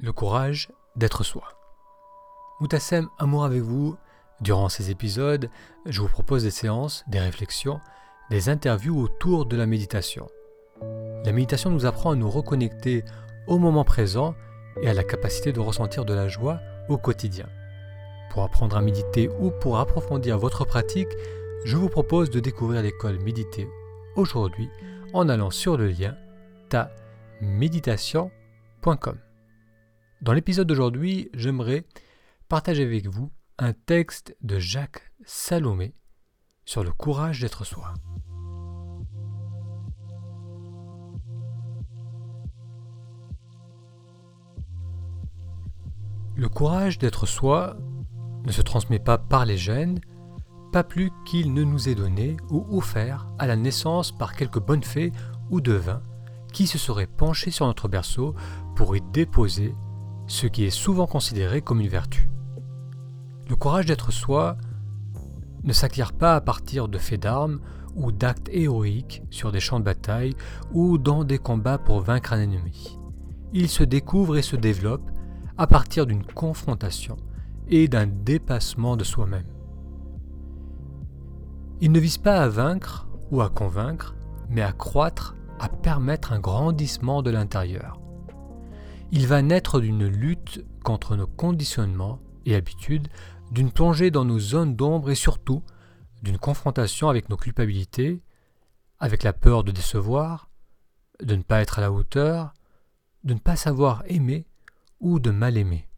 le courage d'être soi. Moutassem, amour avec vous. Durant ces épisodes, je vous propose des séances, des réflexions, des interviews autour de la méditation. La méditation nous apprend à nous reconnecter au moment présent et à la capacité de ressentir de la joie au quotidien. Pour apprendre à méditer ou pour approfondir votre pratique, je vous propose de découvrir l'école Méditer aujourd'hui en allant sur le lien ta-méditation.com. Dans l'épisode d'aujourd'hui, j'aimerais partager avec vous un texte de Jacques Salomé sur le courage d'être soi. Le courage d'être soi ne se transmet pas par les gènes, pas plus qu'il ne nous est donné ou offert à la naissance par quelques bonnes fées ou devins qui se seraient penchés sur notre berceau pour y déposer ce qui est souvent considéré comme une vertu. Le courage d'être soi ne s'acquiert pas à partir de faits d'armes ou d'actes héroïques sur des champs de bataille ou dans des combats pour vaincre un ennemi. Il se découvre et se développe à partir d'une confrontation et d'un dépassement de soi-même. Il ne vise pas à vaincre ou à convaincre, mais à croître, à permettre un grandissement de l'intérieur il va naître d'une lutte contre nos conditionnements et habitudes, d'une plongée dans nos zones d'ombre et surtout d'une confrontation avec nos culpabilités, avec la peur de décevoir, de ne pas être à la hauteur, de ne pas savoir aimer ou de mal aimer.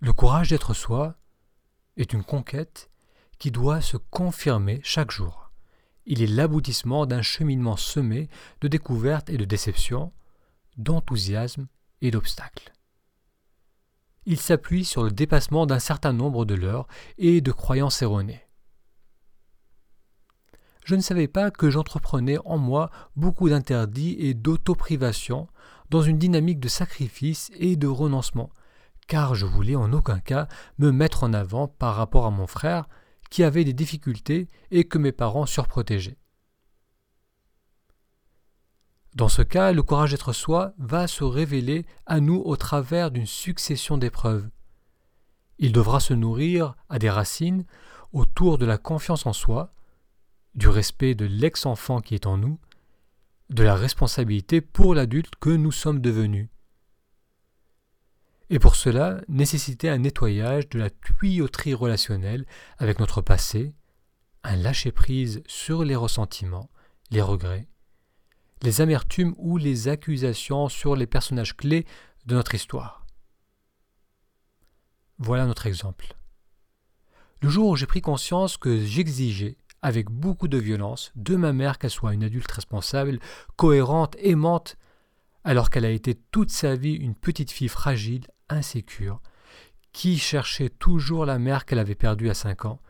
Le courage d'être soi est une conquête qui doit se confirmer chaque jour. Il est l'aboutissement d'un cheminement semé de découvertes et de déceptions, d'enthousiasme et d'obstacles. Il s'appuie sur le dépassement d'un certain nombre de leurs et de croyances erronées. Je ne savais pas que j'entreprenais en moi beaucoup d'interdits et d'autoprivation dans une dynamique de sacrifice et de renoncement, car je voulais en aucun cas me mettre en avant par rapport à mon frère, qui avait des difficultés et que mes parents surprotégeaient. Dans ce cas, le courage d'être soi va se révéler à nous au travers d'une succession d'épreuves. Il devra se nourrir à des racines autour de la confiance en soi, du respect de l'ex-enfant qui est en nous, de la responsabilité pour l'adulte que nous sommes devenus, et pour cela nécessiter un nettoyage de la tuyauterie relationnelle avec notre passé, un lâcher-prise sur les ressentiments, les regrets, les amertumes ou les accusations sur les personnages clés de notre histoire. Voilà notre exemple. Le jour où j'ai pris conscience que j'exigeais, avec beaucoup de violence, de ma mère qu'elle soit une adulte responsable, cohérente, aimante, alors qu'elle a été toute sa vie une petite fille fragile, insécure, qui cherchait toujours la mère qu'elle avait perdue à cinq ans,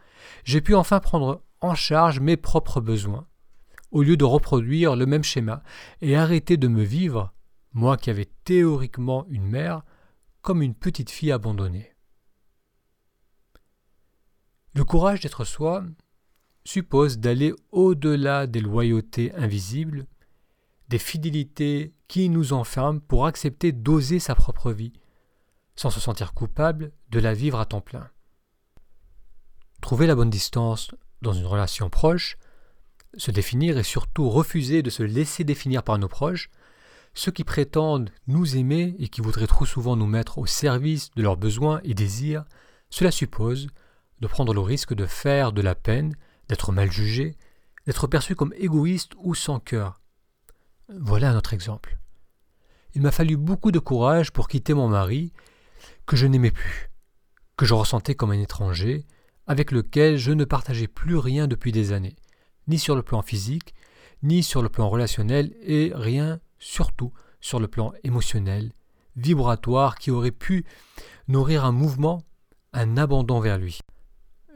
j'ai pu enfin prendre en charge mes propres besoins, au lieu de reproduire le même schéma, et arrêter de me vivre, moi qui avais théoriquement une mère, comme une petite fille abandonnée. Le courage d'être soi suppose d'aller au-delà des loyautés invisibles, des fidélités qui nous enferment pour accepter d'oser sa propre vie, sans se sentir coupable de la vivre à temps plein. Trouver la bonne distance dans une relation proche, se définir et surtout refuser de se laisser définir par nos proches, ceux qui prétendent nous aimer et qui voudraient trop souvent nous mettre au service de leurs besoins et désirs, cela suppose de prendre le risque de faire de la peine, d'être mal jugé, d'être perçu comme égoïste ou sans cœur. Voilà notre exemple. Il m'a fallu beaucoup de courage pour quitter mon mari que je n'aimais plus, que je ressentais comme un étranger, avec lequel je ne partageais plus rien depuis des années, ni sur le plan physique, ni sur le plan relationnel, et rien surtout sur le plan émotionnel, vibratoire, qui aurait pu nourrir un mouvement, un abandon vers lui.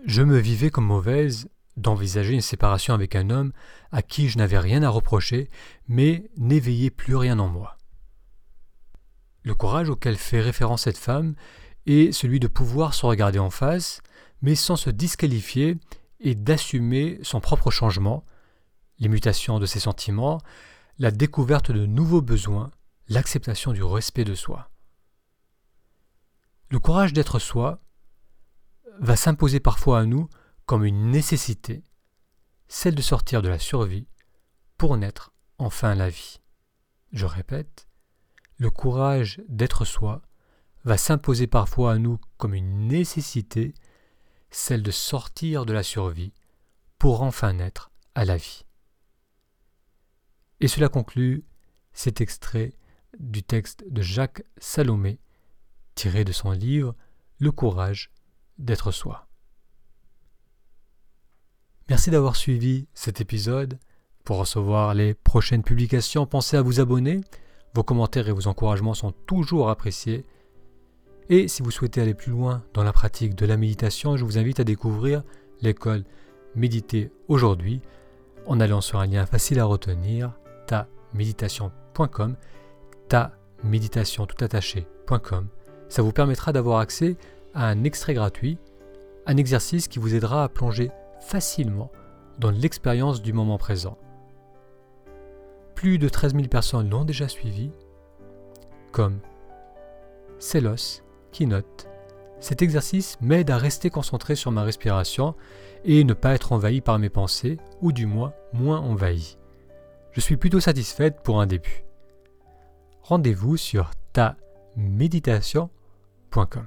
Je me vivais comme mauvaise d'envisager une séparation avec un homme à qui je n'avais rien à reprocher, mais n'éveillait plus rien en moi. Le courage auquel fait référence cette femme est celui de pouvoir se regarder en face, mais sans se disqualifier et d'assumer son propre changement, les mutations de ses sentiments, la découverte de nouveaux besoins, l'acceptation du respect de soi. Le courage d'être soi va s'imposer parfois à nous comme une nécessité, celle de sortir de la survie pour naître enfin la vie. Je répète, le courage d'être soi va s'imposer parfois à nous comme une nécessité, celle de sortir de la survie pour enfin naître à la vie. Et cela conclut cet extrait du texte de Jacques Salomé, tiré de son livre Le courage d'être soi. Merci d'avoir suivi cet épisode. Pour recevoir les prochaines publications, pensez à vous abonner. Vos commentaires et vos encouragements sont toujours appréciés. Et si vous souhaitez aller plus loin dans la pratique de la méditation, je vous invite à découvrir l'école Méditer aujourd'hui en allant sur un lien facile à retenir, taméditation.com, taméditation tout attaché.com. Ça vous permettra d'avoir accès à un extrait gratuit, un exercice qui vous aidera à plonger facilement dans l'expérience du moment présent. Plus de 13 000 personnes l'ont déjà suivi, comme Célos qui note Cet exercice m'aide à rester concentré sur ma respiration et ne pas être envahi par mes pensées, ou du moins moins envahi. Je suis plutôt satisfaite pour un début. Rendez-vous sur ta méditation.com.